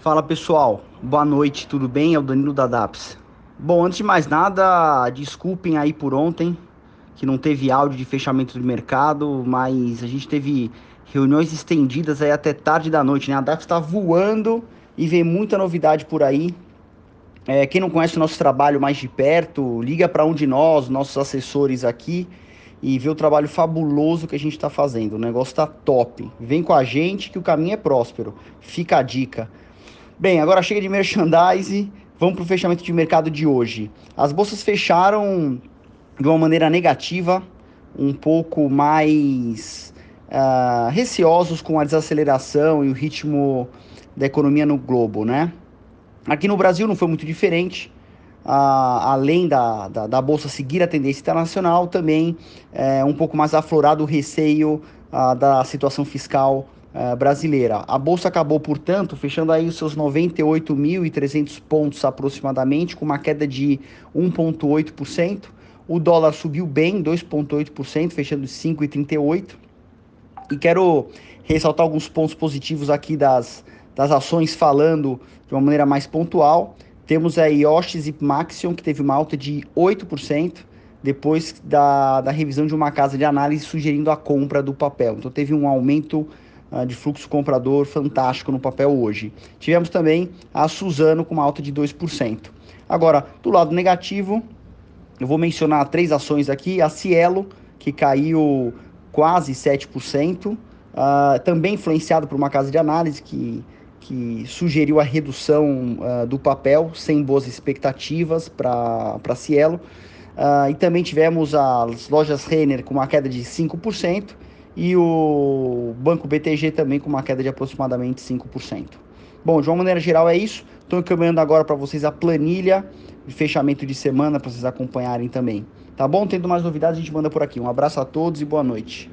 Fala pessoal, boa noite, tudo bem? É o Danilo da DAPS. Bom, antes de mais nada, desculpem aí por ontem, que não teve áudio de fechamento do mercado, mas a gente teve reuniões estendidas aí até tarde da noite, né? A DAPS está voando e vem muita novidade por aí. É, quem não conhece o nosso trabalho mais de perto, liga para um de nós, nossos assessores aqui, e vê o trabalho fabuloso que a gente está fazendo. O negócio está top. Vem com a gente que o caminho é próspero. Fica a dica. Bem, agora chega de merchandise, vamos para o fechamento de mercado de hoje. As bolsas fecharam de uma maneira negativa, um pouco mais uh, receosos com a desaceleração e o ritmo da economia no globo, né? Aqui no Brasil não foi muito diferente. Uh, além da, da, da, bolsa seguir a tendência internacional, também é um pouco mais aflorado o receio uh, da situação fiscal uh, brasileira. A bolsa acabou, portanto, fechando aí os seus 98.300 pontos aproximadamente, com uma queda de 1,8%. O dólar subiu bem, 2,8%, fechando 5,38%. E quero ressaltar alguns pontos positivos aqui das, das ações, falando de uma maneira mais pontual. Temos a Yoshis e Maxion, que teve uma alta de 8%, depois da, da revisão de uma casa de análise sugerindo a compra do papel. Então teve um aumento de fluxo comprador fantástico no papel hoje. Tivemos também a Suzano com uma alta de 2%. Agora, do lado negativo, eu vou mencionar três ações aqui. A Cielo, que caiu quase 7%, uh, ah, também influenciado por uma casa de análise que, que sugeriu a redução uh, do papel, sem boas expectativas para a Cielo. Uh, e também tivemos as lojas Renner com uma queda de 5%, e o Banco BTG também com uma queda de aproximadamente 5%. Bom, de uma maneira geral é isso. Estou encaminhando agora para vocês a planilha de fechamento de semana para vocês acompanharem também. Tá bom? Tendo mais novidades, a gente manda por aqui. Um abraço a todos e boa noite.